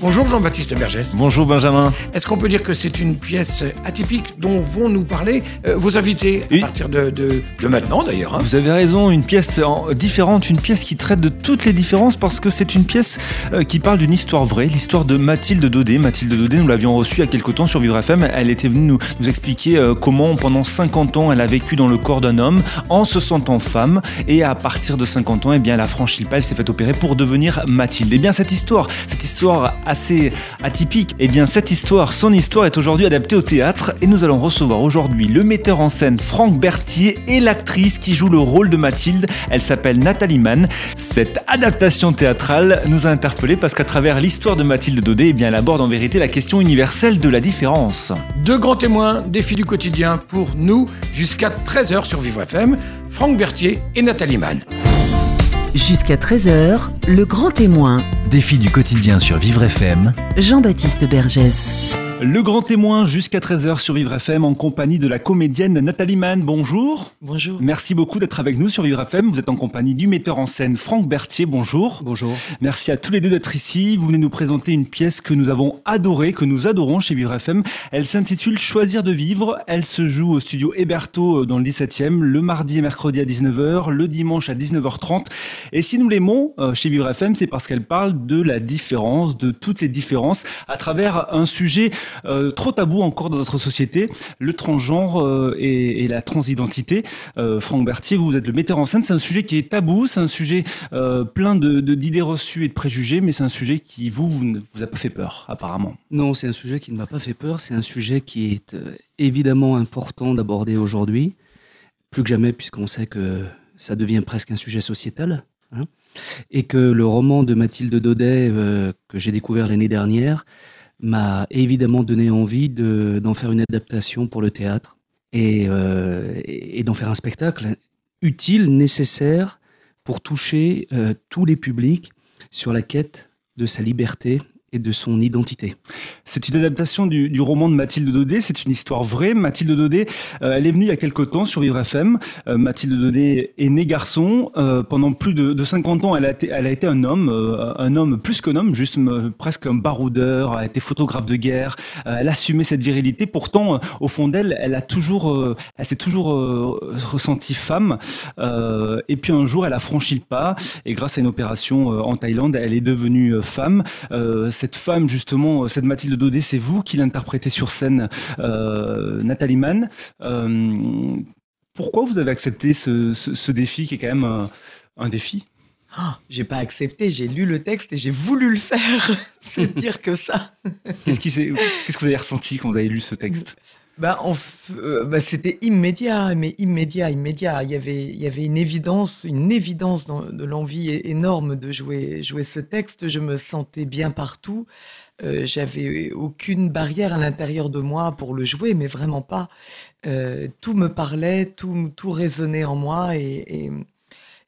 Bonjour Jean-Baptiste Bergès. Bonjour Benjamin. Est-ce qu'on peut dire que c'est une pièce atypique dont vont nous parler euh, vos invités Oui. à partir de, de- de maintenant d'ailleurs hein Vous avez raison, une pièce en- différente, une pièce qui traite de toutes les différences parce que c'est une pièce euh, qui parle d'une histoire vraie, l'histoire de Mathilde Daudet. Mathilde Daudet, nous l'avions reçue il y a quelque temps sur Vivre FM. Elle était venue nous, nous expliquer euh, comment pendant 50 ans elle a vécu dans le corps d'un homme en se sentant femme et à partir de 50 ans, eh bien, elle a franchi le pas, elle s'est fait opérer pour devenir Mathilde. Et bien cette histoire, cette histoire assez atypique, et bien cette histoire, son histoire est aujourd'hui adaptée au théâtre et nous allons recevoir aujourd'hui le metteur en scène Franck Berthier et l'actrice qui joue le rôle de Mathilde. Elle s'appelle Nathalie Mann. Cette adaptation théâtrale nous a interpellés parce qu'à travers l'histoire de Mathilde Daudet, eh bien, elle aborde en vérité la question universelle de la différence. Deux grands témoins, défi du quotidien pour nous jusqu'à 13h sur Vivre FM, Franck Berthier et Nathalie Mann. Jusqu'à 13h, le grand témoin. Défi du quotidien sur Vivre FM. Jean-Baptiste Bergès. Le grand témoin jusqu'à 13h sur Vivre FM en compagnie de la comédienne Nathalie Mann. Bonjour. Bonjour. Merci beaucoup d'être avec nous sur Vivre FM. Vous êtes en compagnie du metteur en scène Franck Berthier. Bonjour. Bonjour. Merci à tous les deux d'être ici. Vous venez nous présenter une pièce que nous avons adorée, que nous adorons chez Vivre FM. Elle s'intitule Choisir de vivre. Elle se joue au studio Héberto euh, dans le 17e, le mardi et mercredi à 19h, le dimanche à 19h30. Et si nous l'aimons euh, chez Vivre FM, c'est parce qu'elle parle de la différence, de toutes les différences, à travers un sujet euh, trop tabou encore dans notre société, le transgenre euh, et, la transidentité. Euh, Franck Berthier, vous êtes le metteur en scène. C'est un sujet qui est tabou, c'est un sujet plein de d'idées reçues et de préjugés, mais c'est un sujet qui vous, vous ne vous a pas fait peur, apparemment. Non, c'est un sujet qui ne m'a pas fait peur. C'est un sujet qui est évidemment important d'aborder aujourd'hui, plus que jamais, puisqu'on sait que ça devient presque un sujet sociétal. hein. et que le roman de Mathilde Daudet, que j'ai découvert l'année dernière, m'a évidemment donné envie de- d'en faire une adaptation pour le théâtre et, euh, et d'en faire un spectacle utile, nécessaire pour toucher euh, tous les publics sur la quête de sa liberté et de son identité. C'est une adaptation du, roman de Mathilde Daudet. C'est une histoire vraie. Mathilde Daudet, euh, elle est venue il y a quelque temps sur Vivre FM. Euh, Mathilde Daudet est née garçon. Euh, pendant plus de, de 50 ans, elle a été, un homme, un homme plus qu'un homme, juste presque un baroudeur. A été photographe de guerre. Elle assumait cette virilité. Pourtant, au fond d'elle, elle a elle s'est toujours ressentie femme. Et puis un jour, elle a franchi le pas. Et grâce à une opération en Thaïlande, elle est devenue femme. Cette femme, justement, euh, cette Mathilde Daudet, c'est vous qui l'interprétez sur scène, euh, Nathalie Mann. Euh, pourquoi vous avez accepté ce, ce- défi qui est quand même un défi? Ah, j'ai pas accepté, j'ai lu le texte et j'ai voulu le faire. C'est pire que ça. Qu'est-ce qui que vous avez ressenti quand vous avez lu ce texte? Bah, f- euh, bah, c'était immédiat, mais immédiat, immédiat. Il y avait, il y avait une évidence, une évidence dans- de l'envie énorme de jouer, jouer ce texte. Je me sentais bien partout. Euh, J'avais aucune barrière à l'intérieur de moi pour le jouer, mais vraiment pas. Euh, tout me parlait, tout, tout résonnait en moi et, et,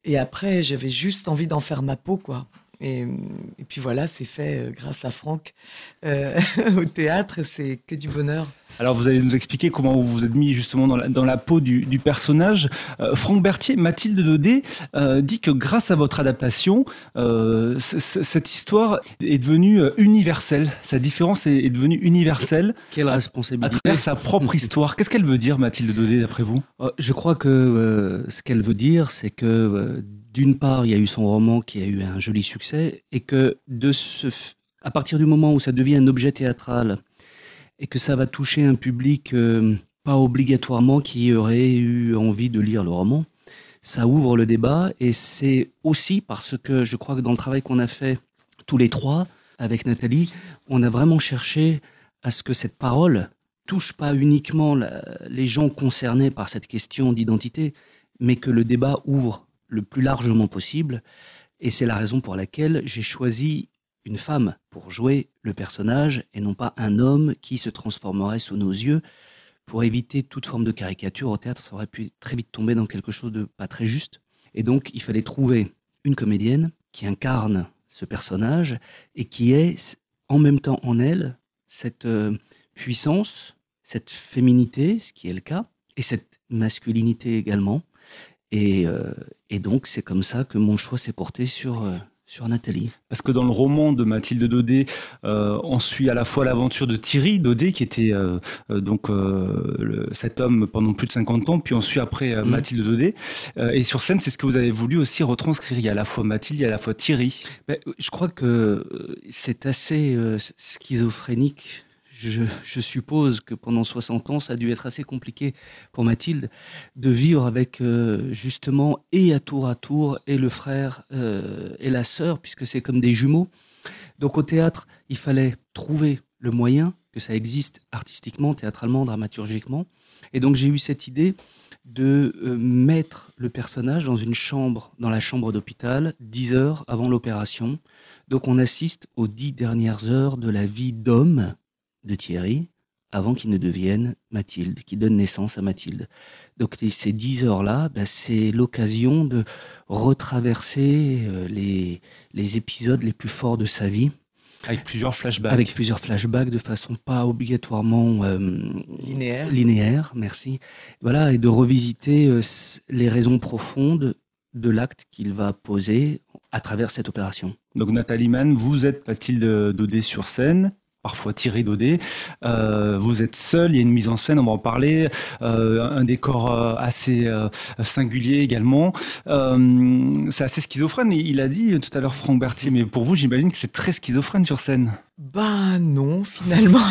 et après, j'avais juste envie d'en faire ma peau, quoi. Et, et puis voilà, c'est fait euh, grâce à Franck euh, au théâtre. C'est que du bonheur. Alors vous allez nous expliquer comment vous vous êtes mis justement dans la, dans la peau du, du personnage. Euh, Franck Berthier, Mathilde Daudet euh, dit que grâce à votre adaptation, euh, cette histoire est devenue euh, universelle. Sa différence est, est devenue universelle Quelle à responsabilité travers sa propre histoire. Qu'est-ce qu'elle veut dire, Mathilde Daudet, d'après vous? Je crois que euh, ce qu'elle veut dire, c'est que euh, d'une part, il y a eu son roman qui a eu un joli succès, et que à partir du moment où ça devient un objet théâtral, et que ça va toucher un public euh, pas obligatoirement qui aurait eu envie de lire le roman, ça ouvre le débat, et c'est aussi parce que je crois que dans le travail qu'on a fait tous les trois avec Nathalie, on a vraiment cherché à ce que cette parole touche pas uniquement les gens concernés par cette question d'identité, mais que le débat ouvre le plus largement possible. Et c'est la raison pour laquelle j'ai choisi une femme pour jouer le personnage et non pas un homme qui se transformerait sous nos yeux. Pour éviter toute forme de caricature au théâtre, ça aurait pu très vite tomber dans quelque chose de pas très juste. Et donc, il fallait trouver une comédienne qui incarne ce personnage et qui est en même temps en elle cette euh, puissance, cette féminité, ce qui est le cas, et cette masculinité également. Et, euh, et donc, c'est comme ça que mon choix s'est porté sur, euh, sur Nathalie. Parce que dans le roman de Mathilde Daudet, euh, on suit à la fois l'aventure de Thierry Daudet, qui était euh, donc euh, le- cet homme pendant plus de 50 ans, puis on suit après Mhm. Mathilde Daudet. Et sur scène, c'est ce que vous avez voulu aussi retranscrire. Il y a à la fois Mathilde, il y a à la fois Thierry. Ben, je crois que c'est assez schizophrénique. Je, suppose que pendant 60 ans, ça a dû être assez compliqué pour Mathilde de vivre avec euh, justement et à tour à tour et le frère euh, et la sœur, puisque c'est comme des jumeaux. Donc au théâtre, il fallait trouver le moyen que ça existe artistiquement, théâtralement, dramaturgiquement. Et donc j'ai eu cette idée de euh, mettre le personnage dans une chambre, dans la chambre d'hôpital, 10 heures avant l'opération. Donc on assiste aux dix dernières heures de la vie d'homme de Thierry avant qu'il ne devienne Mathilde, qui donne naissance à Mathilde. Donc ces dix heures-là, ben, c'est l'occasion de retraverser euh, les, les épisodes les plus forts de sa vie, Avec plusieurs flashbacks. avec plusieurs flashbacks de façon pas obligatoirement euh, Linéaire. linéaire, merci. Voilà, et de revisiter euh, les raisons profondes de l'acte qu'il va poser à travers cette opération. Donc Nathalie Mann, vous êtes Mathilde Daudet sur scène. Parfois Thierry Daudet. Euh, vous êtes seul, il y a une mise en scène, on va en parler. Euh, un décor euh, assez singulier également. C'est assez schizophrène. Il a dit tout à l'heure Franck Berthier, mais pour vous, j'imagine que c'est très schizophrène sur scène. Ben non, finalement.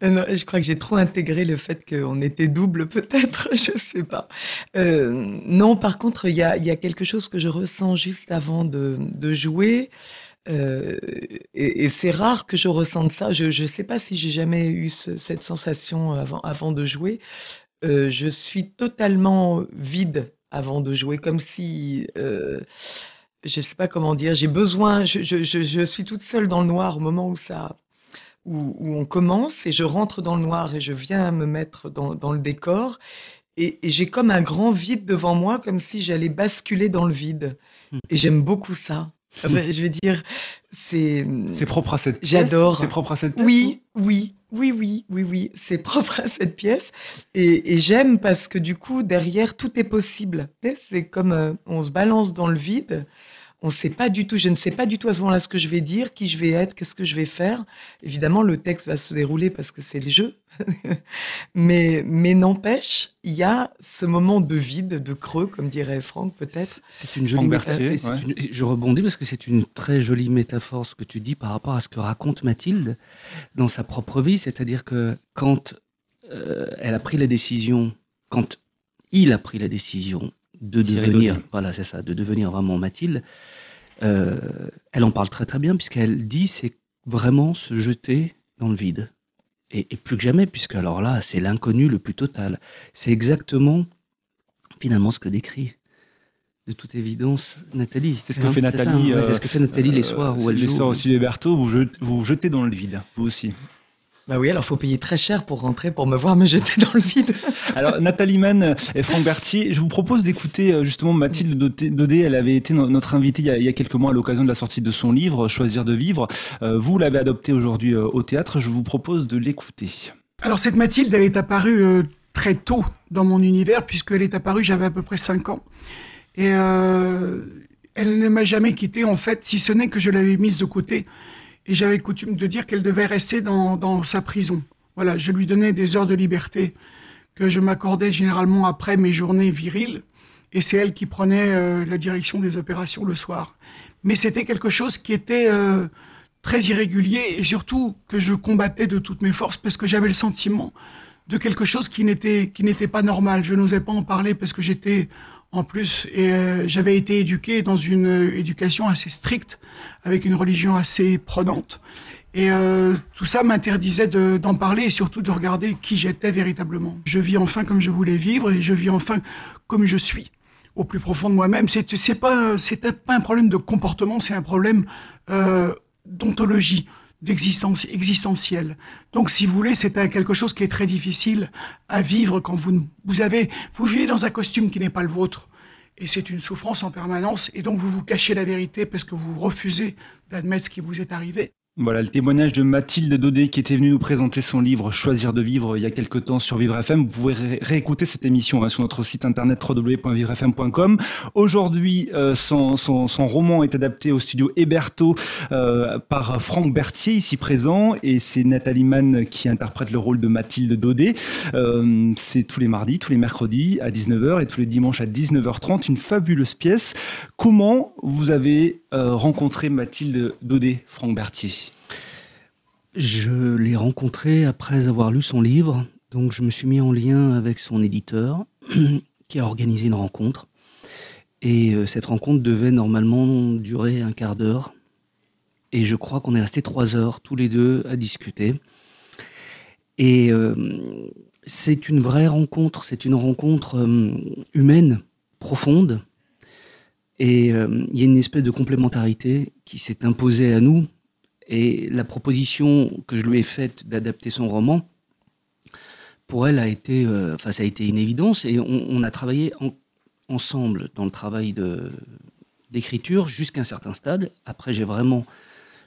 Non, je crois que j'ai trop intégré le fait qu'on était double, peut-être, je sais pas. Non, par contre, il y a, quelque chose que je ressens juste avant de jouer. Euh, et et c'est rare que je ressente ça. Je ne sais pas si j'ai jamais eu ce- cette sensation avant, avant de jouer. Euh, je suis totalement vide avant de jouer, comme si... Euh, je sais pas comment dire, j'ai besoin, je, je, je, je suis toute seule dans le noir au moment où ça, où, où on commence et je rentre dans le noir et je viens me mettre dans, dans le décor et, et j'ai comme un grand vide devant moi, comme si j'allais basculer dans le vide. Hmm. Et j'aime beaucoup ça. Enfin, je veux dire, c'est. C'est propre à cette pièce. J'adore. C'est propre à cette pièce. Oui, oui, oui, oui, oui, oui. C'est propre à cette pièce. Et, et j'aime parce que du coup, derrière, tout est possible. C'est comme euh, on se balance dans le vide. On sait pas du tout, je ne sais pas du tout à ce moment-là ce que je vais dire, qui je vais être, qu'est-ce que je vais faire. Évidemment, le texte va se dérouler parce que c'est le jeu. mais mais n'empêche, il y a ce moment de vide, de creux, comme dirait Franck peut-être. C'est- une jolie métaphore. Berthier, ouais. une- Je rebondis parce que c'est une très jolie métaphore ce que tu dis par rapport à ce que raconte Mathilde dans sa propre vie. C'est-à-dire que quand euh, elle a pris la décision, quand il a pris la décision de devenir, voilà, c'est ça, de devenir vraiment Mathilde, euh, elle en parle très très bien puisqu'elle dit c'est vraiment se jeter dans le vide. Et, et plus que jamais, puisque alors là, c'est l'inconnu le plus total. C'est exactement finalement ce que décrit de toute évidence Nathalie. C'est ce que Hein, fait Nathalie. hein. C'est euh, ce que fait Nathalie les euh, soirs où elle les joue. soirs aussi des Berthaud, vous, vous vous jetez dans le vide, vous aussi. Bah oui, alors faut payer très cher pour rentrer, pour me voir me jeter dans le vide. Alors, Nathalie Mann et Franck Berthier, je vous propose d'écouter euh, justement Mathilde Daudet. Daudet. Elle avait été no- notre invitée il y, a, il y a quelques mois à l'occasion de la sortie de son livre Choisir de vivre. Euh, vous l'avez adopté aujourd'hui euh, au théâtre. Je vous propose de l'écouter. Alors cette Mathilde, elle est apparue très tôt dans mon univers, puisqu'elle est apparue, j'avais à peu près 5 ans. Et euh, elle ne m'a jamais quitté, en fait, si ce n'est que je l'avais mise de côté. Et j'avais coutume de dire qu'elle devait rester dans, dans sa prison. Voilà, je lui donnais des heures de liberté que je m'accordais généralement après mes journées viriles. Et c'est elle qui prenait euh, la direction des opérations le soir. Mais c'était quelque chose qui était euh, très irrégulier et surtout que je combattais de toutes mes forces parce que j'avais le sentiment de quelque chose qui n'était qui n'était pas normal. Je n'osais pas en parler parce que j'étais en plus euh, j'avais été éduqué dans une euh, éducation assez stricte avec une religion assez prenante. Et euh, tout ça m'interdisait de- d'en parler et surtout de regarder qui j'étais véritablement. Je vis enfin comme je voulais vivre et je vis enfin comme je suis, au plus profond de moi-même. C'est pas pas un problème de comportement, c'est un problème d'ontologie, d'existence existentielle. Donc, si vous voulez, c'est quelque chose qui est très difficile à vivre quand vous vous avez vous vivez dans un costume qui n'est pas le vôtre. Et c'est une souffrance en permanence. Et donc, vous vous cachez la vérité parce que vous refusez d'admettre ce qui vous est arrivé. Voilà le témoignage de Mathilde Daudet qui était venue nous présenter son livre Choisir de vivre il y a quelque temps sur Vivre FM. Vous pouvez réécouter cette émission hein, sur notre site internet www.vivrefm.com. Aujourd'hui, euh, son, son, roman est adapté au studio Héberto euh, par Franck Berthier ici présent et c'est Nathalie Mann qui interprète le rôle de Mathilde Daudet. Euh, c'est tous les mardis, tous les mercredis à 19h et tous les dimanches à 19h30. Une fabuleuse pièce. Comment vous avez euh, rencontré Mathilde Daudet, Franck Berthier je l'ai rencontré après avoir lu son livre, donc je me suis mis en lien avec son éditeur qui a organisé une rencontre. Et euh, cette rencontre devait normalement durer un quart d'heure. Et je crois qu'on est resté trois heures tous les deux à discuter. Et euh, c'est une vraie rencontre, c'est une rencontre euh, humaine, profonde. Et il y a une espèce de complémentarité qui s'est imposée à nous et la proposition que je lui ai faite d'adapter son roman, pour elle, a été, euh, ça a été une évidence. Et on, a travaillé ensemble dans le travail d'écriture jusqu'à un certain stade. Après, j'ai vraiment,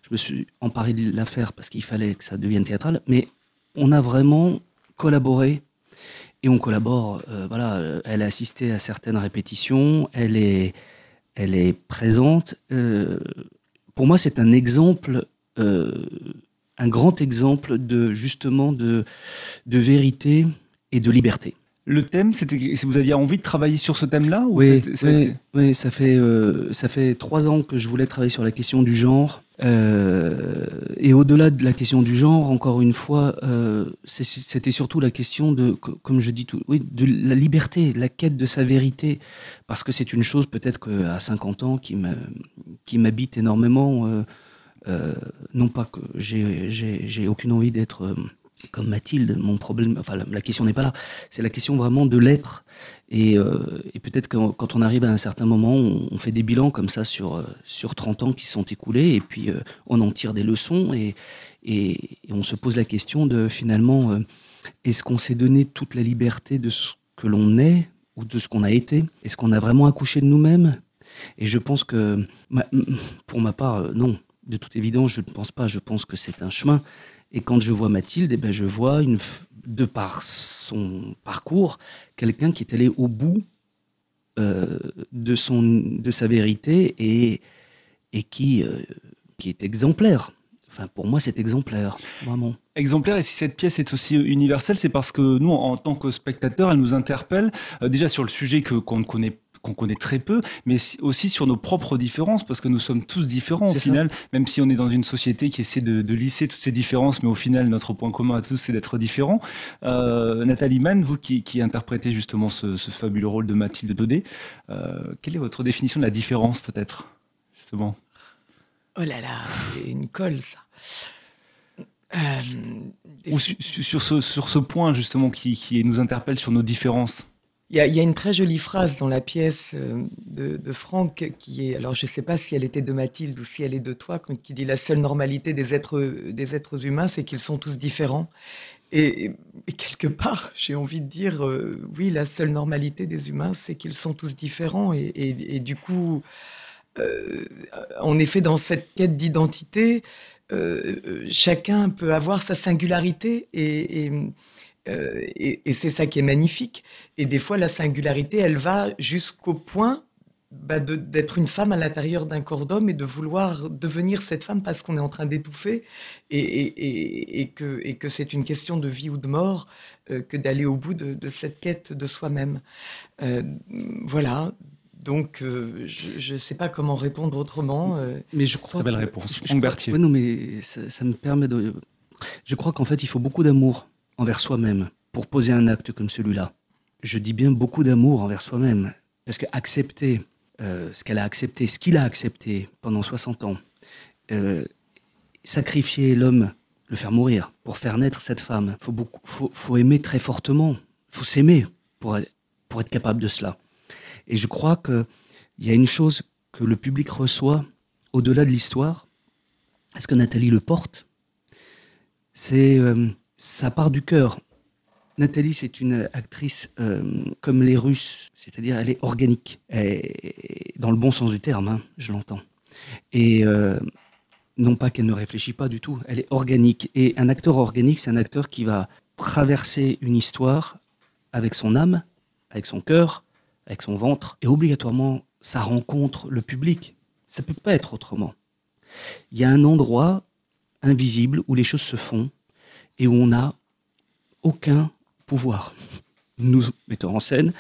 je me suis emparé de l'affaire parce qu'il fallait que ça devienne théâtral. Mais on a vraiment collaboré et on collabore. Euh, voilà, elle a assisté à certaines répétitions. Elle est, elle est présente. Euh, pour moi, c'est un exemple euh, un grand exemple de justement de, de vérité et de liberté. Le thème, c'était vous aviez envie de travailler sur ce thème-là oui, oui, ça fait euh, ça fait trois ans que je voulais travailler sur la question du genre. Euh, et au-delà de la question du genre, encore une fois, euh, c'était surtout la question de, comme je dis tout, oui, de la liberté, la quête de sa vérité, parce que c'est une chose peut-être qu'à 50 ans qui m'habite énormément. Non pas que j'ai aucune envie d'être comme Mathilde, mon problème, enfin la, question n'est pas là, c'est la question vraiment de l'être. Et, euh, peut-être que quand on arrive à un certain moment, on, fait des bilans comme ça sur, sur 30 ans qui sont écoulés, et puis on en tire des leçons, et, et, on se pose la question de finalement, est-ce qu'on s'est donné toute la liberté de ce que l'on est, ou de ce qu'on a été? Est-ce qu'on a vraiment accouché de nous-mêmes? Et je pense que, pour ma part, non de toute évidence, je ne pense pas. Je pense que c'est un chemin. Et quand je vois Mathilde, eh ben, je vois, de par son parcours, quelqu'un qui est allé au bout euh, de, son, de sa vérité et, et qui, euh, qui est exemplaire. Enfin, pour moi, c'est exemplaire, vraiment. Exemplaire, et si cette pièce est aussi universelle, c'est parce que nous, en tant que spectateurs, elle nous interpelle euh, déjà sur le sujet que qu'on ne connaît qu'on connaît très peu, mais aussi sur nos propres différences, parce que nous sommes tous différents au final, même si on est dans une société qui essaie de, lisser toutes ces différences, mais au final, notre point commun à tous, c'est d'être différents. Euh, Nathalie Mann, vous qui, interprétez justement ce, fabuleux rôle de Mathilde Daudet, euh, quelle est votre définition de la différence, peut-être, justement? Oh là là, c'est une colle, ça. Euh, Ou sur, ce, sur ce point, justement, qui, qui nous interpelle sur nos différences? Il y, a, une très jolie phrase dans la pièce euh, de, Franck qui est, alors je ne sais pas si elle était de Mathilde ou si elle est de toi, qui dit la seule normalité des êtres, des êtres humains, c'est qu'ils sont tous différents. Et, quelque part, j'ai envie de dire, euh, oui, la seule normalité des humains, c'est qu'ils sont tous différents. Et, du coup, euh, en effet, dans cette quête d'identité, chacun peut avoir sa singularité et euh, et, c'est ça qui est magnifique. Et des fois, la singularité, elle va jusqu'au point bah, d'être une femme à l'intérieur d'un corps d'homme et de vouloir devenir cette femme parce qu'on est en train d'étouffer et, et, que, et que c'est une question de vie ou de mort euh, que d'aller au bout de, cette quête de soi-même. Euh, voilà. Donc, je ne sais pas comment répondre autrement. mais je crois. Très belle réponse. Je, Berthier. non, mais ça, ça me permet de. Je crois qu'en fait, il faut beaucoup d'amour envers soi-même pour poser un acte comme celui-là. Je dis bien beaucoup d'amour envers soi-même, parce que accepter euh, ce qu'elle a accepté, ce qu'il a accepté pendant 60 ans, euh, sacrifier l'homme, le faire mourir, pour faire naître cette femme, il faut, faut, faut, aimer très fortement, il faut s'aimer pour, pour être capable de cela. Et je crois qu'il y a une chose que le public reçoit au-delà de l'histoire, est-ce que Nathalie le porte C'est euh, ça part du cœur. Nathalie, c'est une actrice euh, comme les Russes, c'est-à-dire elle est organique, dans le bon sens du terme, hein, je l'entends. Et, euh, non pas qu'elle ne réfléchit pas du tout, elle est organique. Et un acteur organique, c'est un acteur qui va traverser une histoire avec son âme, avec son cœur, avec son ventre, et obligatoirement, ça rencontre le public. Ça peut pas être autrement. Il y a un endroit invisible où les choses se font et où on n'a aucun pouvoir. Nous, metteurs en scène,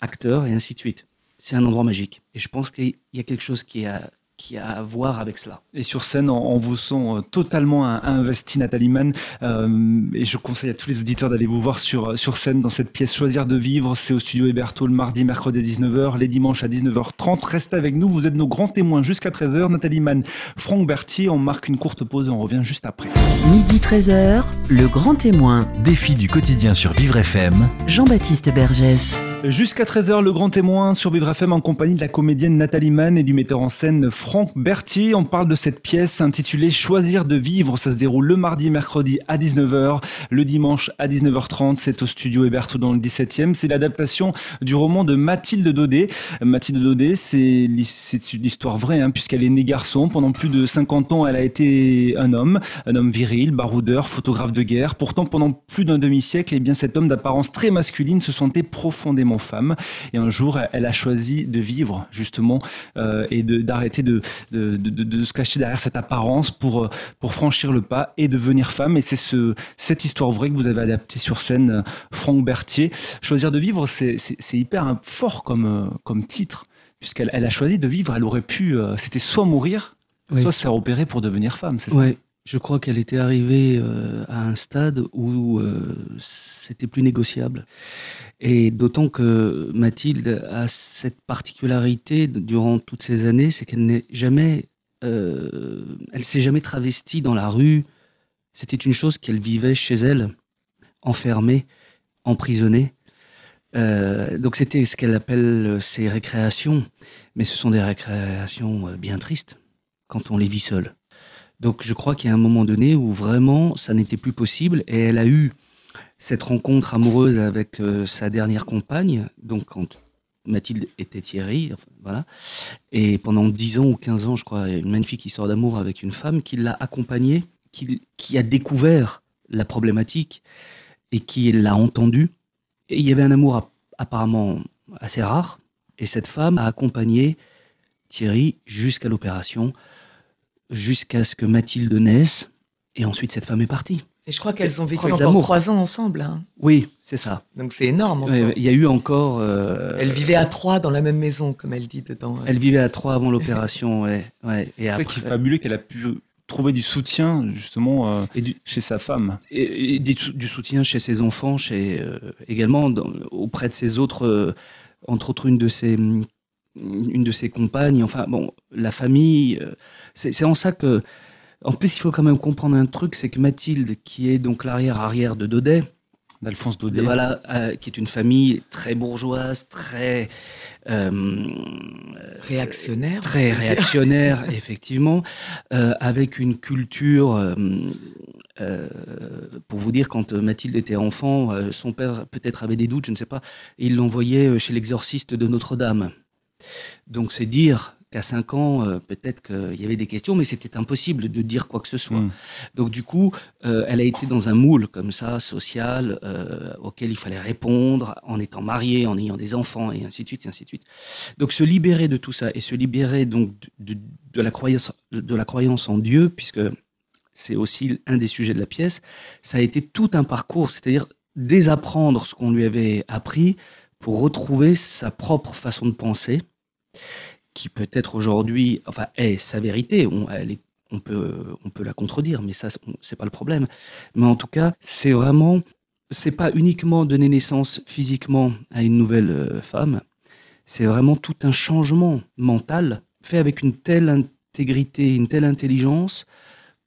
acteurs et ainsi de suite. C'est un endroit magique. Et je pense qu'il y a quelque chose qui a, qui a à voir avec cela. Et sur scène, on, on vous sent euh, totalement investi, Nathalie Mann. Euh, et je conseille à tous les auditeurs d'aller vous voir sur, sur scène dans cette pièce Choisir de vivre. C'est au studio Héberto le mardi, mercredi à 19h, les dimanches à 19h30. Restez avec nous, vous êtes nos grands témoins jusqu'à 13h. Nathalie Mann, Franck Berthier, on marque une courte pause et on revient juste après. Midi 13h, le grand témoin, Défi du quotidien sur Vivre FM. Jean-Baptiste Bergès. Jusqu'à 13h, le grand témoin sur Vivre FM en compagnie de la comédienne Nathalie Mann et du metteur en scène Franck Berthier. On parle de cette pièce intitulée Choisir de vivre. Ça se déroule le mardi mercredi à 19h, le dimanche à 19h30. C'est au studio Héberto dans le 17e. C'est l'adaptation du roman de Mathilde Daudet. Mathilde Daudet, c'est l'hi- c'est une histoire vraie, hein, puisqu'elle est née garçon. Pendant plus de 50 ans, elle a été un homme, un homme viril, baroudeur, photographe de guerre. Pourtant, pendant plus d'un demi-siècle, eh bien, cet homme d'apparence très masculine se sentait profondément femme. Et un jour, elle a choisi de vivre, justement, euh, et de- d'arrêter de, de, de, de- de se cacher derrière cette apparence pour, euh, pour franchir le pas et devenir femme. Et c'est ce, cette histoire vraie que vous avez adaptée sur scène, Franck Berthier. Choisir de vivre, c'est hyper hein, fort comme, euh, comme titre, puisqu'elle elle a choisi de vivre. Elle aurait pu, c'était soit mourir, Oui. soit se faire opérer pour devenir femme. c'est ça? Je crois qu'elle était arrivée euh, à un stade où euh, c'était plus négociable. Et d'autant que Mathilde a cette particularité durant toutes ces années, c'est qu'elle n'est jamais, euh, elle s'est jamais travestie dans la rue. C'était une chose qu'elle vivait chez elle, enfermée, emprisonnée. Euh, donc c'était ce qu'elle appelle ses récréations, mais ce sont des récréations bien tristes quand on les vit seule. Donc je crois qu'il y a un moment donné où vraiment ça n'était plus possible et elle a eu cette rencontre amoureuse avec euh, sa dernière compagne, donc quand Mathilde était Thierry, voilà. Et pendant 10 ans ou 15 ans, je crois, une magnifique histoire d'amour avec une femme qui l'a accompagnée, qui, a découvert la problématique et qui l'a entendue. Et il y avait un amour app- apparemment assez rare. Et cette femme a accompagné Thierry jusqu'à l'opération, jusqu'à ce que Mathilde naisse. Et ensuite, cette femme est partie. Et je crois qu'elles ont vécu encore trois ans ensemble. hein. Oui, c'est ça. Donc c'est énorme. Ouais, Il y a eu encore. euh, Elle vivait à trois dans la même maison, comme elle dit dedans. Elle vivait à trois avant l'opération, ouais. C'est ça après, qui est fabuleux qu'elle a pu trouver du soutien justement euh, et du, chez sa femme. et- et du, sou- du soutien chez ses enfants, chez euh, également dans- auprès de ses autres, euh, entre autres une de ses une de ses compagnes. Enfin bon, la famille. C'est en ça que. En plus, il faut quand même comprendre un truc, c'est que Mathilde, qui est donc l'arrière-arrière de Daudet, d'Alphonse Daudet. voilà, euh, qui est une famille très bourgeoise, très euh, Réactionnaire. très réactionnaire, effectivement, euh, avec une culture. euh, euh, pour vous dire, quand Mathilde était enfant, euh, son père peut-être avait des doutes, je ne sais pas, et il l'envoyait chez l'exorciste de Notre-Dame. Donc c'est dire qu'à 5 ans, euh, peut-être qu'il y avait des questions, mais c'était impossible de dire quoi que ce soit. Mm. Donc du coup, euh, elle a été dans un moule comme ça, social, euh, auquel il fallait répondre en étant mariée, en ayant des enfants, et ainsi de suite, et ainsi de suite. Donc se libérer de tout ça et se libérer donc de, de- de la croyance, de la croyance en Dieu, puisque c'est aussi un des sujets de la pièce, ça a été tout un parcours, c'est-à-dire désapprendre ce qu'on lui avait appris pour retrouver sa propre façon de penser, qui peut-être aujourd'hui, enfin, est sa vérité. On, elle est- on peut, on peut la contredire, mais ça, c'est- pas le problème. Mais en tout cas, c'est vraiment, c'est pas uniquement donner naissance physiquement à une nouvelle euh, femme, c'est vraiment tout un changement mental fait avec une telle intégrité, une telle intelligence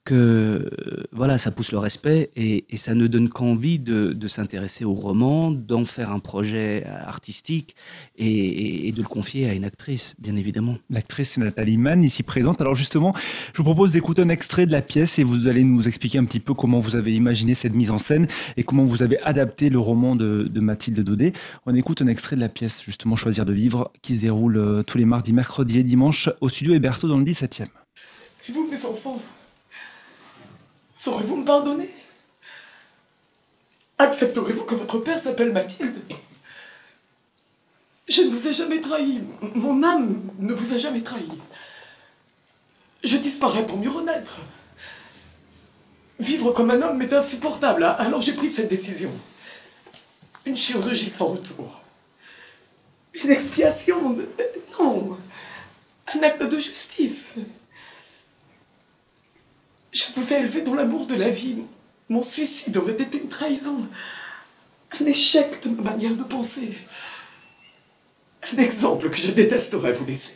que euh, voilà, ça pousse le respect et, et ça ne donne qu'envie de, de s'intéresser au roman, d'en faire un projet artistique et, et- et de le confier à une actrice, bien évidemment. L'actrice c'est Nathalie Mann, ici présente. Alors justement, je vous propose d'écouter un extrait de la pièce et vous allez nous expliquer un petit peu comment vous avez imaginé cette mise en scène et comment vous avez adapté le roman de, de Mathilde Daudet. On écoute un extrait de la pièce, justement Choisir de vivre, qui se déroule euh, tous les mardis, mercredis et dimanches au studio Héberto dans le 17e. Puis vous, mes enfants, Saurez-vous me pardonner? Accepterez-vous que votre père s'appelle Mathilde? Je ne vous ai jamais trahi. Mon âme ne vous a jamais trahi. Je disparais pour mieux renaître. Vivre comme un homme m'est insupportable, alors j'ai pris cette décision. Une chirurgie sans retour. Une expiation. Non. Un acte de justice. Je vous ai élevé dans l'amour de la vie. Mon suicide aurait été une trahison. Un échec de ma manière de penser. Un exemple que je détesterais vous laisser.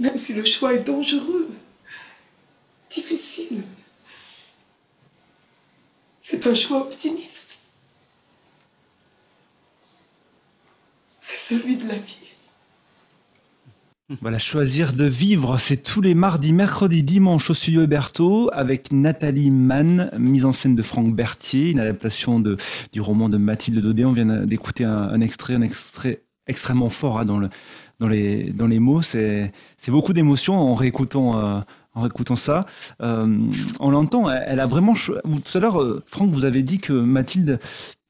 Même si le choix est dangereux, difficile, c'est un choix optimiste. C'est celui de la vie. Voilà, choisir de vivre, c'est tous les mardis, mercredis, dimanches au studio Huberto avec Nathalie Mann, mise en scène de Franck Berthier, une adaptation de, du roman de Mathilde Daudet. On vient d'écouter un, extrait, un extrait extrêmement fort hein, dans, le, dans, les, dans les mots. C'est beaucoup d'émotions en réécoutant. Euh, en réécoutant ça, euh, on l'entend, elle, a vraiment. Tout à l'heure, euh, Franck, vous avez dit que Mathilde,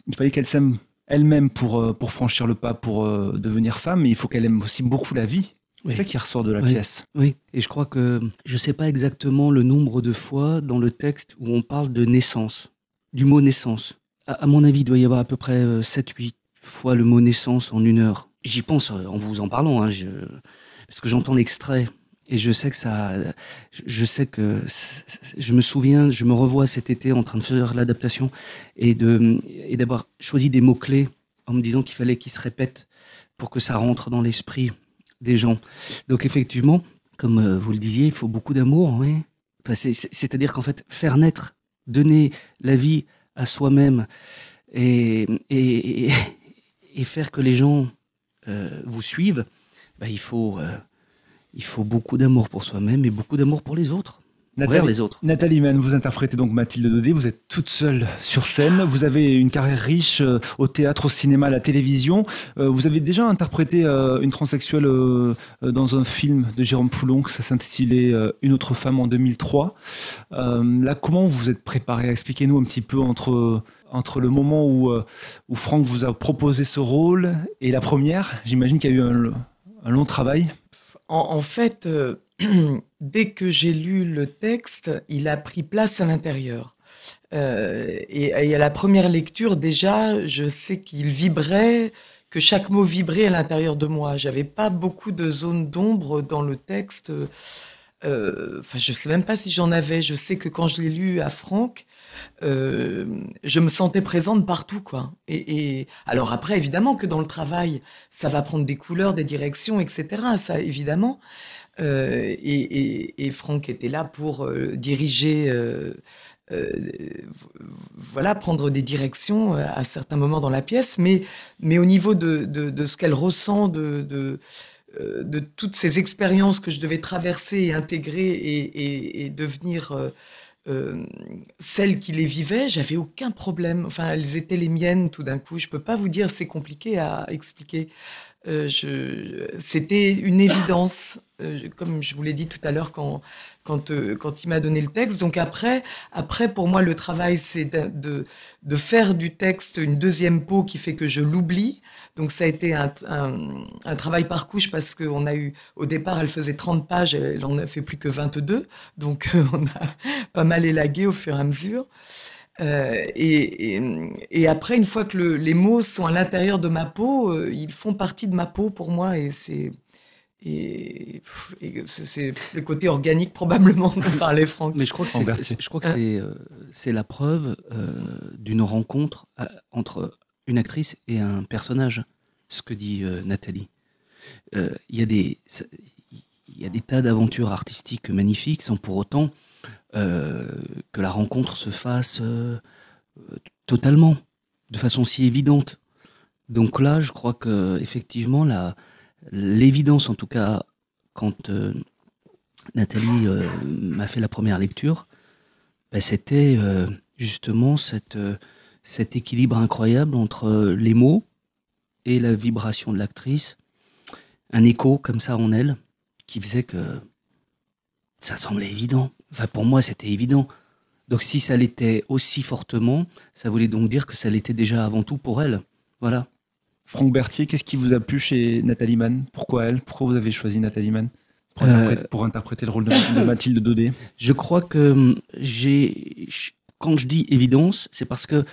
il fallait qu'elle s'aime elle-même pour, pour franchir le pas, pour devenir femme, mais il faut qu'elle aime aussi beaucoup la vie. C'est ça qui ressort de la pièce. Oui, et je crois que je ne sais pas exactement le nombre de fois dans le texte où on parle de naissance, du mot naissance. À, mon avis, il doit y avoir à peu près 7-8 euh, fois le mot naissance en une heure. J'y pense euh, en vous en parlant, hein, parce que j'entends l'extrait et je sais que ça, je sais que je me souviens, je me revois cet été en train de faire l'adaptation et de et d'avoir choisi des mots clés en me disant qu'il fallait qu'ils se répètent pour que ça rentre dans l'esprit des gens. Donc effectivement, comme euh, vous le disiez, il faut beaucoup d'amour. Enfin, C'est-à-dire qu'en fait, faire naître, donner la vie à soi-même et, et, et, faire que les gens euh, vous suivent, bah, il, faut, euh, il faut beaucoup d'amour pour soi-même et beaucoup d'amour pour les autres. Nathalie, les autres. Nathalie Mann, vous interprétez donc Mathilde Daudet, vous êtes toute seule sur scène, vous avez une carrière riche euh, au théâtre, au cinéma, à la télévision. Euh, vous avez déjà interprété euh, une transsexuelle dans un film de Jérôme Poulon, ça s'intitulait Une autre femme en 2003. Là, comment vous vous êtes préparé Expliquez-nous un petit peu entre, entre le moment où, où Franck vous a proposé ce rôle et la première. J'imagine qu'il y a eu un, un long travail. En, fait, dès que j'ai lu le texte, il a pris place à l'intérieur. Euh, et, à la première lecture, déjà, je sais qu'il vibrait, que chaque mot vibrait à l'intérieur de moi. J'avais pas beaucoup de zones d'ombre dans le texte. Euh, enfin, je sais même pas si j'en avais. Je sais que quand je l'ai lu à Franck, euh, je me sentais présente partout, quoi. Et, et, alors après, évidemment que dans le travail, ça va prendre des couleurs, des directions, etc. Ça, évidemment. Euh, et, Franck était là pour euh, diriger, euh, voilà, prendre des directions à certains moments dans la pièce, mais, mais au niveau de, de, ce qu'elle ressent, de, de, toutes ces expériences que je devais traverser et intégrer et devenir celle qui les vivait, j'avais aucun problème. Enfin, elles étaient les miennes tout d'un coup. Je peux pas vous dire, c'est compliqué à expliquer. Euh, c'était une évidence, euh, comme je vous l'ai dit tout à l'heure quand, euh, quand il m'a donné le texte. Donc après, après pour moi, le travail, c'est de, de, faire du texte une deuxième peau qui fait que je l'oublie. Donc ça a été un, un, travail par couche parce qu'on a eu, au départ, elle faisait 30 pages, elle en a fait plus que 22. Donc on a pas mal élagué au fur et à mesure. Euh, et, et, après, une fois que les mots sont à l'intérieur de ma peau, euh, ils font partie de ma peau pour moi et c'est et, c'est le côté organique probablement de parler franc. Mais je crois que c'est, je crois que c'est, euh, c'est la preuve d'une rencontre entre une actrice et un personnage, ce que dit Nathalie. Il y a des il y a des tas d'aventures artistiques magnifiques sans pour autant euh, que la rencontre se fasse euh, totalement, de façon si évidente. Donc là, je crois que effectivement, l'évidence, en tout cas, quand euh, Nathalie m'a fait la première lecture, ben, c'était justement cet équilibre incroyable entre les mots et la vibration de l'actrice, un écho comme ça en elle, qui faisait que ça semblait évident. Enfin, pour moi, c'était évident. Donc, si ça l'était aussi fortement, ça voulait donc dire que ça l'était déjà avant tout pour elle. Voilà. Franck Berthier, qu'est-ce qui vous a plu chez Nathalie Mann? Pourquoi elle? Pourquoi vous avez choisi Nathalie Mann pour, Euh, interpréter, pour interpréter le rôle de, de Mathilde Daudet? Je crois que hum, j'ai. Quand je dis évidence, c'est parce que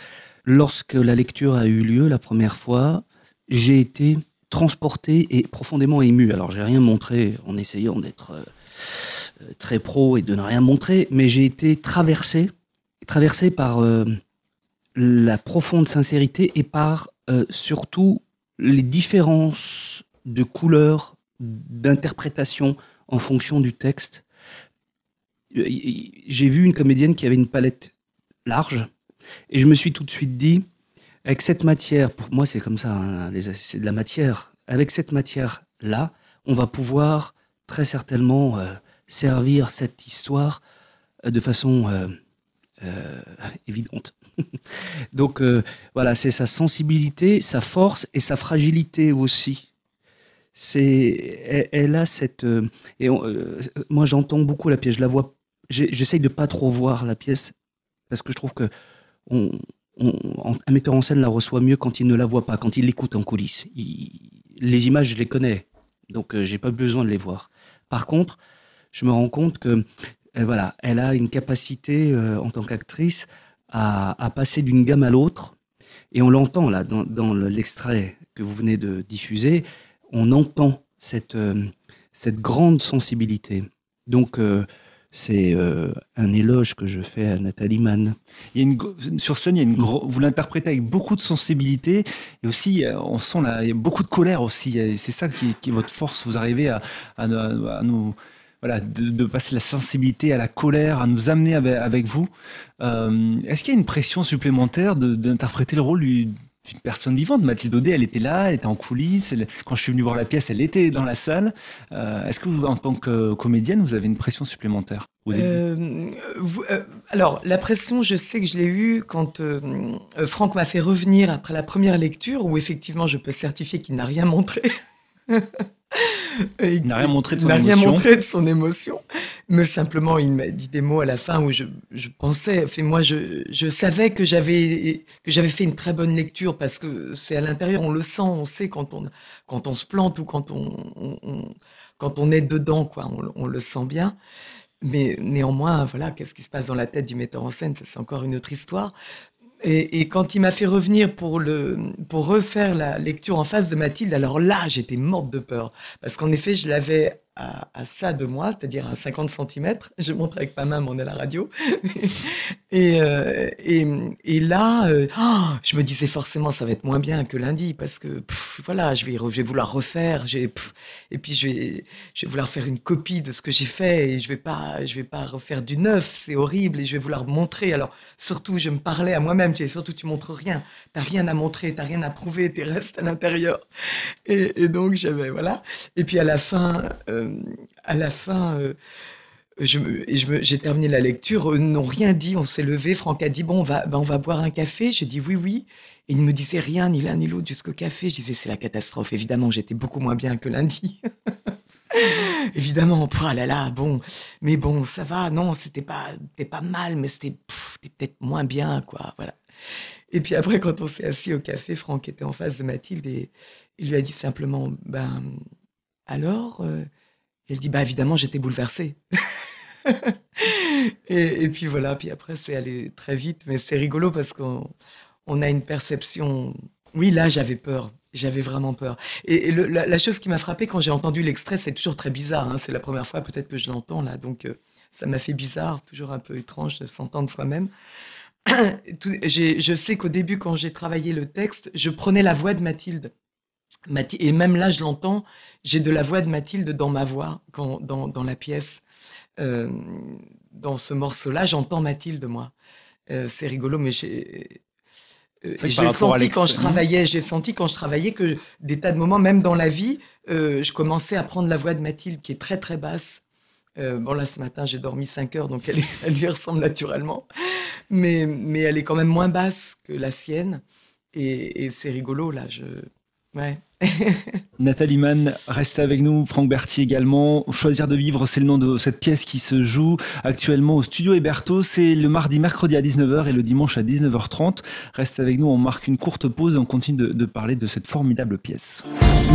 lorsque la lecture a eu lieu la première fois, j'ai été transporté et profondément ému. Alors, j'ai rien montré en essayant d'être euh, très pro et de ne rien montrer, mais j'ai été traversé, traversé par euh, la profonde sincérité et par euh, surtout les différences de couleurs, d'interprétation en fonction du texte. Euh, J'ai vu une comédienne qui avait une palette large et je me suis tout de suite dit, avec cette matière, pour moi c'est comme ça, hein, c'est de la matière, avec cette matière-là, on va pouvoir très certainement servir cette histoire euh, de façon euh, euh, évidente. Donc voilà, c'est sa sensibilité, sa force et sa fragilité aussi. C'est, elle, a cette. et moi, j'entends beaucoup la pièce. Je la vois. J'essaye de pas trop voir la pièce parce que je trouve que un metteur en scène la reçoit mieux quand il ne la voit pas, quand il l'écoute en coulisses. Les images, je les connais, donc j'ai pas besoin de les voir. Par contre, je me rends compte que euh, voilà, elle a une capacité euh, en tant qu'actrice à, passer d'une gamme à l'autre, et on l'entend là dans, dans le- l'extrait que vous venez de diffuser, on entend cette euh, cette grande sensibilité. Donc c'est un éloge que je fais à Nathalie Mann. Sur scène, vous l'interprétez avec beaucoup de sensibilité et aussi on sent là, il y a beaucoup de colère aussi. C'est ça qui, est- votre force. Vous arrivez à nous voilà de, de passer la sensibilité à la colère, à nous amener avec, vous. Euh, Est-ce qu'il y a une pression supplémentaire d'interpréter le rôle du- d'une personne vivante? Mathilde Audet, elle était là, elle était en coulisses. quand je suis venu voir la pièce, elle était dans la salle. Euh, Est-ce que vous, en tant que comédienne, vous avez une pression supplémentaire au début? Euh, alors, la pression, je sais que je l'ai eue quand Franck m'a fait revenir après la première lecture, où effectivement, je peux certifier qu'il n'a rien montré. Il n'a rien montré de son rien émotion. montré de son émotion, mais simplement il m'a dit des mots à la fin où je, je pensais, fait moi je, je savais que j'avais que j'avais fait une très bonne lecture parce que c'est à l'intérieur on le sent, on sait quand on quand on se plante ou quand on, on- on- quand on est dedans quoi, on, on le sent bien. Mais néanmoins voilà, qu'est-ce qui se passe dans la tête du metteur en scène, ça c'est encore une autre histoire. Et, quand il m'a fait revenir pour, le, pour refaire la lecture en face de Mathilde, alors là, j'étais morte de peur. Parce qu'en effet, je l'avais à, ça de moi, c'est-à-dire à 50 cm. Je montre avec ma main, mais on est à la radio. et, euh, et, et là, euh, oh, je me disais forcément, ça va être moins bien que lundi, parce que voilà, je vais, je vais vouloir refaire. pff, et puis, je vais, je vais vouloir faire une copie de ce que j'ai fait, et je vais pas, je vais pas refaire du neuf, c'est horrible, et je vais vouloir montrer. Alors, surtout, je me parlais à moi-même, je disais, surtout, tu montres rien, t'as rien à montrer, t'as rien à prouver, tu restes à l'intérieur. Et, et donc, j'avais, voilà. Et puis, à la fin, euh, à la fin, euh, j'ai terminé la lecture, eux n'ont rien dit, on s'est levé, Franck a dit, bon, on va, ben, on va boire un café, j'ai dit oui, oui. Et il ne me disait rien, ni l'un ni l'autre, jusqu'au café. Je disais, c'est la catastrophe. Évidemment, j'étais beaucoup moins bien que lundi. Évidemment, ah là là, bon, mais bon, ça va, non, c'était pas, pas mal, mais c'était peut-être moins bien, quoi, voilà. Et puis après, quand on s'est assis au café, Franck était en face de Mathilde et il lui a dit simplement, ben, alors, euh, elle dit, bah évidemment, j'étais bouleversée. et, puis voilà, puis après, c'est allé très vite, mais c'est rigolo parce qu'on on a une perception. Oui, là, j'avais peur. J'avais vraiment peur. Et, la, chose qui m'a frappé quand j'ai entendu l'extrait, c'est toujours très bizarre. hein, C'est la première fois peut-être que je l'entends là, donc euh, ça m'a fait bizarre, toujours un peu étrange de s'entendre soi-même. Je sais qu'au début, quand j'ai travaillé le texte, je prenais la voix de Mathilde. Et même là, je l'entends, j'ai de la voix de Mathilde dans ma voix, quand, dans, dans la pièce. Euh, dans ce morceau-là, j'entends Mathilde, moi. Euh, c'est rigolo, mais j'ai. euh, j'ai senti quand je travaillais, j'ai senti quand je travaillais que des tas de moments, même dans la vie, je commençais à prendre la voix de Mathilde qui est très très basse. Bon là ce matin j'ai dormi 5 heures donc elle, est- elle lui ressemble naturellement, mais mais elle est quand même moins basse que la sienne et, et c'est rigolo là. Je Nathalie Mann reste avec nous, Franck Berthier également. Choisir de vivre, c'est le nom de cette pièce qui se joue actuellement au studio Héberto. C'est le mardi, mercredi à 19h et le dimanche à 19h30. Reste avec nous, on marque une courte pause et on continue de parler de cette formidable pièce.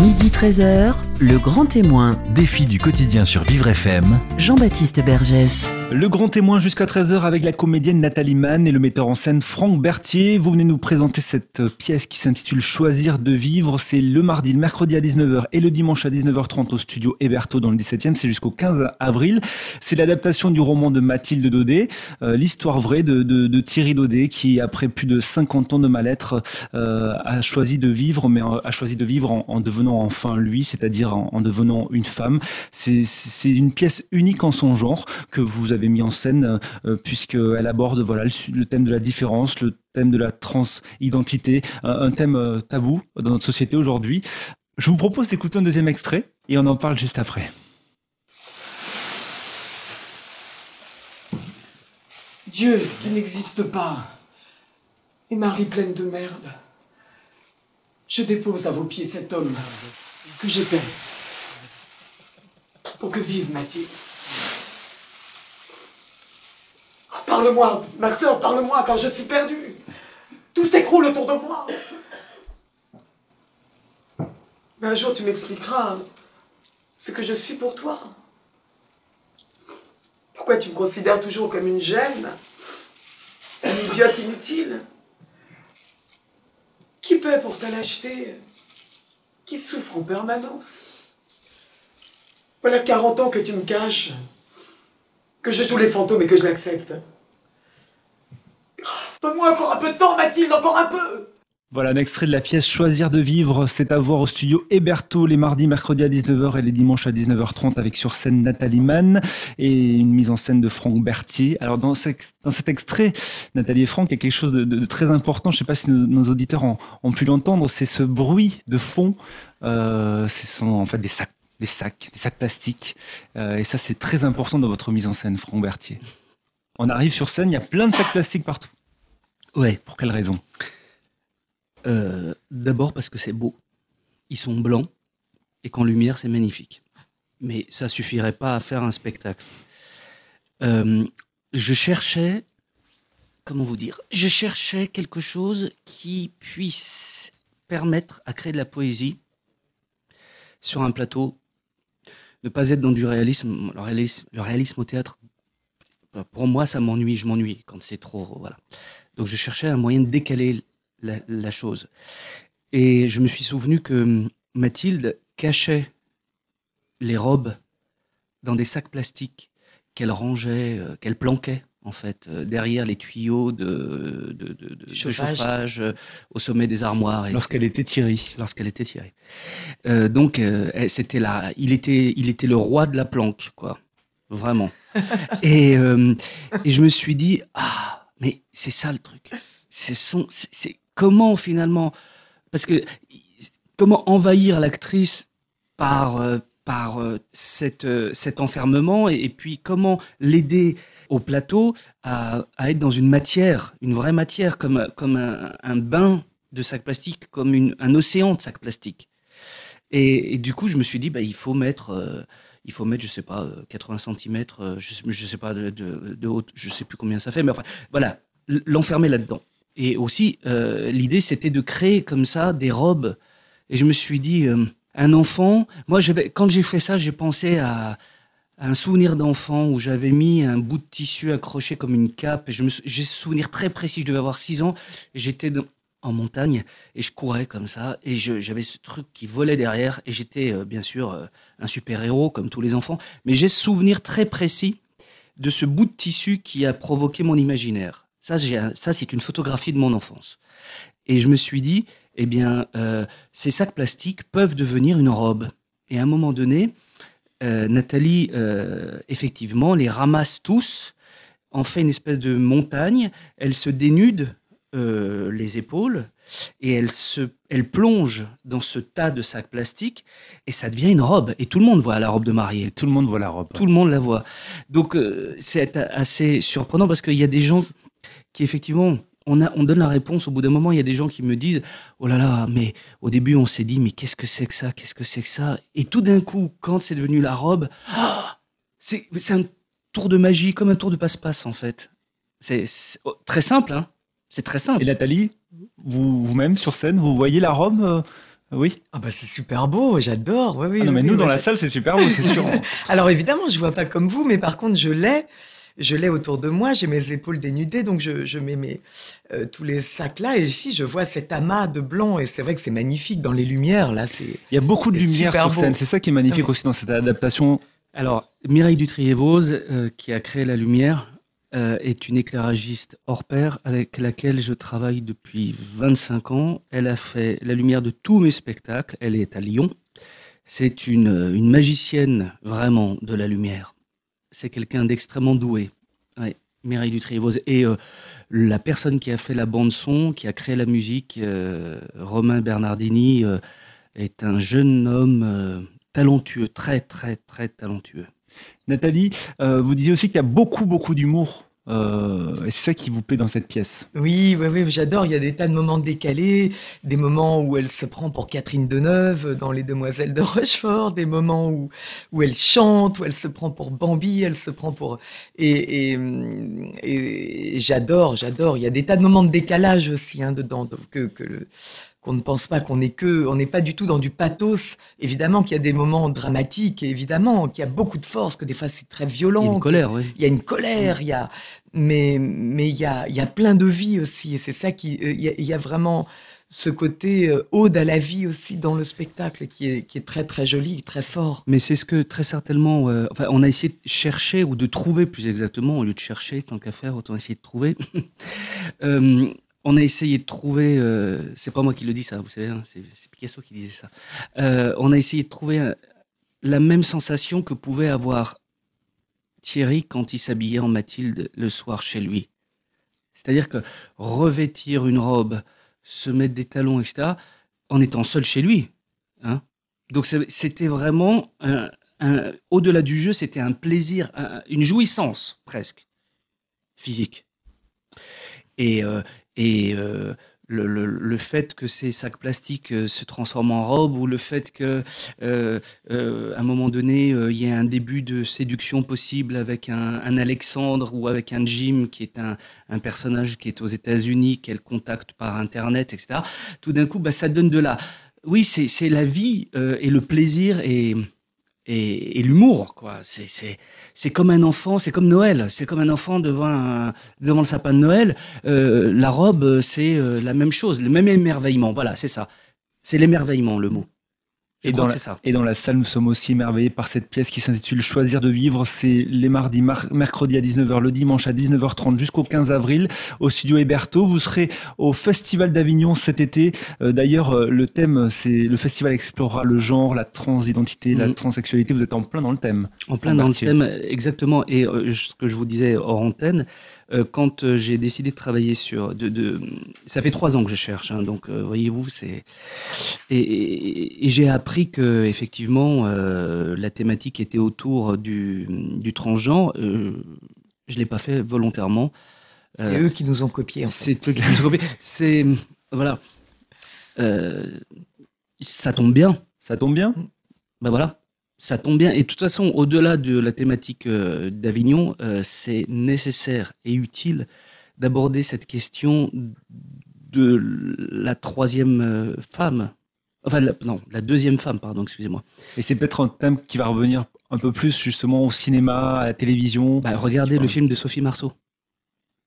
Midi 13h, le grand témoin, Défi du quotidien sur Vivre FM. Jean-Baptiste Bergès. Le grand témoin jusqu'à 13h avec la comédienne Nathalie Mann et le metteur en scène Franck Berthier. Vous venez nous présenter cette pièce qui s'intitule Choisir de vivre. C'est le mardi, le mercredi à 19h et le dimanche à 19h30 au studio Héberto dans le 17e. C'est jusqu'au 15 avril. C'est l'adaptation du roman de Mathilde Daudet, euh, l'histoire vraie de, de, de, Thierry Daudet qui, après plus de 50 ans de mal-être, euh, a choisi de vivre, mais a choisi de vivre en, en devenant enfin lui, c'est-à-dire en, en, devenant une femme. C'est une pièce unique en son genre que vous avez mis en scène euh, puisqu'elle aborde voilà le, thème de la différence, le thème de la transidentité, un, un thème euh, tabou dans notre société aujourd'hui. Je vous propose d'écouter un deuxième extrait et on en parle juste après. Dieu qui n'existe pas et Marie pleine de merde. Je dépose à vos pieds cet homme que j'appelle pour que vive Mathilde. Oh, parle-moi, ma soeur, parle-moi quand je suis perdu. Tout s'écroule autour de moi. Mais un jour, tu m'expliqueras ce que je suis pour toi. Pourquoi tu me considères toujours comme une gêne Une idiote inutile? Qui paie pour ta lâcheté Qui souffre en permanence Voilà 40 ans que tu me caches, que je joue les fantômes et que je l'accepte. Donne-moi encore un peu de temps, Mathilde, encore un peu voilà un extrait de la pièce Choisir de vivre, c'est à voir au studio Héberto les mardis, mercredis à 19h et les dimanches à 19h30 avec sur scène Nathalie Mann et une mise en scène de Franck Berthier. Alors dans, ce, dans cet extrait, Nathalie et Franck, il y a quelque chose de, de, de très important, je ne sais pas si nos, nos auditeurs ont, ont pu l'entendre, c'est ce bruit de fond, euh, ce sont en fait des sacs, des sacs, des sacs plastiques euh, et ça c'est très important dans votre mise en scène, Franck Berthier. On arrive sur scène, il y a plein de sacs plastiques partout. Ouais. Pour quelle raison? Euh, D'abord parce que c'est beau. Ils sont blancs et qu'en lumière, c'est magnifique. Mais ça suffirait pas à faire un spectacle. Euh, je cherchais, comment vous dire, je cherchais quelque chose qui puisse permettre à créer de la poésie sur un plateau, ne pas être dans du réalisme. Le réalisme, le réalisme au théâtre, pour moi, ça m'ennuie, je m'ennuie quand c'est trop, voilà. Donc je cherchais un moyen de décaler la, la, chose. Et je me suis souvenu que Mathilde cachait les robes dans des sacs plastiques qu'elle rangeait, euh, qu'elle planquait en fait euh, derrière les tuyaux de, de, de, de chauffage, chauffage euh, au sommet des armoires. Lorsqu'elle était tirée. Lorsqu'elle était tirée. Euh, donc c'était là, il était, il était le roi de la planque, quoi, vraiment. et, et je me suis dit ah mais c'est ça le truc. C'est son, c'est comment finalement, parce que comment envahir l'actrice par euh, par euh, cette, euh, cet enfermement et, puis comment l'aider au plateau à, à, être dans une matière, une vraie matière, comme, comme un, un bain de sac plastique, comme une, un océan de sac plastique. Et, et, du coup, je me suis dit, bah, il faut mettre, euh, il faut mettre, je sais pas, 80 cm, je, je sais pas de, de, de haute, je sais plus combien ça fait, mais enfin, voilà, l'enfermer là-dedans. Et aussi, euh, l'idée, c'était de créer comme ça des robes. Et je me suis dit, euh, un enfant, moi, quand j'ai fait ça, j'ai pensé à, un souvenir d'enfant où j'avais mis un bout de tissu accroché comme une cape. J'ai ce souvenir très précis, je devais avoir 6 ans. J'étais en montagne et je courais comme ça. Et j'avais ce truc qui volait derrière. Et j'étais, euh, bien sûr, un super-héros, comme tous les enfants. Mais j'ai ce souvenir très précis de ce bout de tissu qui a provoqué mon imaginaire. Ça, ça c'est une photographie de mon enfance. Et je me suis dit, eh bien, euh, ces sacs plastiques peuvent devenir une robe. Et à un moment donné, euh, Nathalie, euh, effectivement, les ramasse tous, en fait une espèce de montagne, elle se dénude les épaules et elle, se, elle plonge dans ce tas de sacs plastiques et ça devient une robe. Et tout le monde voit la robe de mariée. Et tout le monde voit la robe. Tout le monde la voit. Donc c'est assez surprenant parce qu'il y a des gens qui effectivement on, a, on donne la réponse. Au bout d'un moment, il y a des gens qui me disent Oh là là, mais au début, on s'est dit Mais qu'est-ce que c'est que ça? Qu'est-ce que c'est que ça? Et tout d'un coup, quand c'est devenu la robe, ah, c'est c'est un tour de magie, comme un tour de passe-passe, en fait. C'est c'est- oh, très simple, hein C'est très simple. Et Nathalie, vous- vous-même sur scène, vous voyez la robe euh, Oui? Ah bah c'est super beau, j'adore. Ouais, oui, Ah non, mais oui, nous, dans la j'ai- salle, c'est super beau, c'est sûr. Alors évidemment, je vois pas comme vous, mais par contre, je l'ai. Je l'ai autour de moi, j'ai mes épaules dénudées, donc je, je mets mes, euh, tous les sacs là, et ici je vois cet amas de blanc, et c'est vrai que c'est magnifique dans les lumières, là, c'est... Il y a beaucoup de lumière sur scène. C'est ça qui est magnifique Ah aussi dans cette adaptation. Alors, Mireille Dutriévose, euh, qui a créé la lumière, euh, est une éclairagiste hors pair avec laquelle je travaille depuis 25 ans. Elle a fait la lumière de tous mes spectacles. Elle est à Lyon. C'est une, une magicienne vraiment de la lumière. C'est quelqu'un d'extrêmement doué. Ouais, Mireille. Et euh, la personne qui a fait la bande son, qui a créé la musique, euh, Romain Bernardini, euh, est un jeune homme talentueux, très très très talentueux. Nathalie, vous disiez aussi qu'il y a beaucoup, beaucoup d'humour. Euh, c'est ça qui vous plaît dans cette pièce. Oui, oui, oui, j'adore, il y a des tas de moments décalés, des moments où elle se prend pour Catherine Deneuve dans Les Demoiselles de Rochefort, des moments où, où elle chante, où elle se prend pour Bambi, elle se prend pour... Et, j'adore, j'adore, il y a des tas de moments de décalage aussi hein, dedans, que, que le- qu'on ne pense pas qu'on n'est que, on n'est pas du tout dans du pathos. Évidemment qu'il y a des moments dramatiques, et évidemment qu'il y a beaucoup de force, que des fois c'est très Il y violent. a une colère, oui. il y a une colère, il y a, mais mais il y a, il y a plein de vie aussi. Et c'est ça qui, euh, il y, a, il y a vraiment ce côté euh, ode à la vie aussi dans le spectacle qui est, qui est très très joli, très fort. Mais c'est ce que très certainement, euh, enfin, on a essayé de chercher ou de trouver plus exactement, au lieu de chercher, tant qu'à faire, autant essayer de trouver. Euh, on a essayé de trouver, euh, c'est pas moi qui le dis ça, vous savez, hein, c'est Picasso qui disait ça. Euh, on a essayé de trouver euh, la même sensation que pouvait avoir Thierry quand il s'habillait en Mathilde le soir chez lui. C'est-à-dire que revêtir une robe, se mettre des talons, etc., en étant seul chez lui. Hein Donc c'était vraiment, au-delà du jeu, c'était un plaisir, un- une jouissance presque physique. Et, euh, euh, le, fait que ces sacs plastiques euh, se transforment en robes ou le fait que un moment donné il y ait un début de séduction possible avec un, Alexandre ou avec un Jim qui est un, personnage qui est aux États-Unis qu'elle contacte par internet etc tout d'un coup bah, ça donne de la oui c'est la vie et le plaisir et et, l'humour, quoi. C'est, comme un enfant, c'est comme Noël. C'est comme un enfant devant, devant le sapin de Noël. Euh, la robe, c'est euh, la même chose, le même émerveillement. Voilà, c'est ça. C'est l'émerveillement, le mot. Et dans, la, c'est ça. et dans la salle, nous sommes aussi émerveillés par cette pièce qui s'intitule Choisir de vivre. C'est les mardis, mar- mercredi à 19h, le dimanche à 19h30 jusqu'au 15 avril au studio Héberto. Vous serez au Festival d'Avignon cet été. Euh, D'ailleurs, euh, le thème, c'est le festival explorera le genre, la transidentité, la Mhm. transsexualité. Vous êtes en plein dans le thème. En plein dans le thème, exactement. Et euh, ce que je vous disais hors antenne, euh, quand euh, j'ai décidé de travailler sur, de, de, ça fait trois ans que je cherche, hein, donc euh, voyez-vous, c'est et, et- et j'ai appris que effectivement euh, la thématique était autour du, du transgenre. Euh, je l'ai pas fait volontairement. C'est Euh, eux qui nous ont copiés. En fait. c'est eux qui nous ont copié. C'est voilà, Euh, ça tombe bien. Ça tombe bien? Ben voilà, ça tombe bien. Et de toute façon, au-delà de la thématique euh, d'Avignon, euh, c'est nécessaire et utile d'aborder cette question de la troisième euh, femme. Enfin, la- non, la deuxième femme, pardon, excusez-moi. Et c'est peut-être un thème qui va revenir un peu plus justement au cinéma, à la télévision. Bah, regardez le film de Sophie Marceau.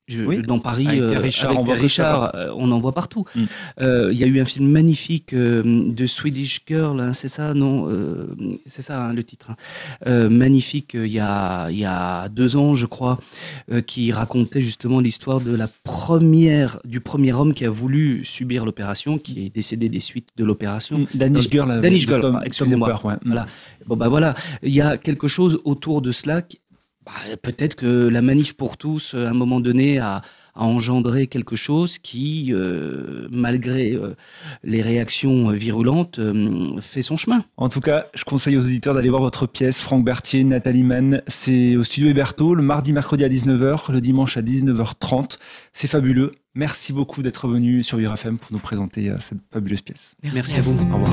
Je- Oui. Dans Paris, Avec euh, Richard, avec on voit Pierre que ça Richard, euh, on en voit partout. Mm. Euh, Il y a eu un film magnifique euh, de Swedish Girl, hein, c'est ça, non C'est ça hein, le titre. hein. Magnifique, il y, a, il y a deux ans, je crois, qui racontait justement l'histoire de la première, du premier homme qui a voulu subir l'opération, qui est décédé des suites de l'opération. Mm, Danish Girl, Danish Girl, excusez-moi. Ouais. Voilà. Bon bah voilà, il y a quelque chose autour de cela. qui- bah, Peut-être que la manif pour tous, à un moment donné, a, a engendré quelque chose qui, euh, malgré euh, les réactions virulentes, euh, fait son chemin. En tout cas, je conseille aux auditeurs d'aller voir votre pièce, Franck Berthier, Nathalie Mann. C'est au studio Héberto, le mardi, mercredi à 19h, le dimanche à 19h30. C'est fabuleux. Merci beaucoup d'être venu sur Vivre FM pour nous présenter euh, cette fabuleuse pièce. Merci, à vous. Au revoir.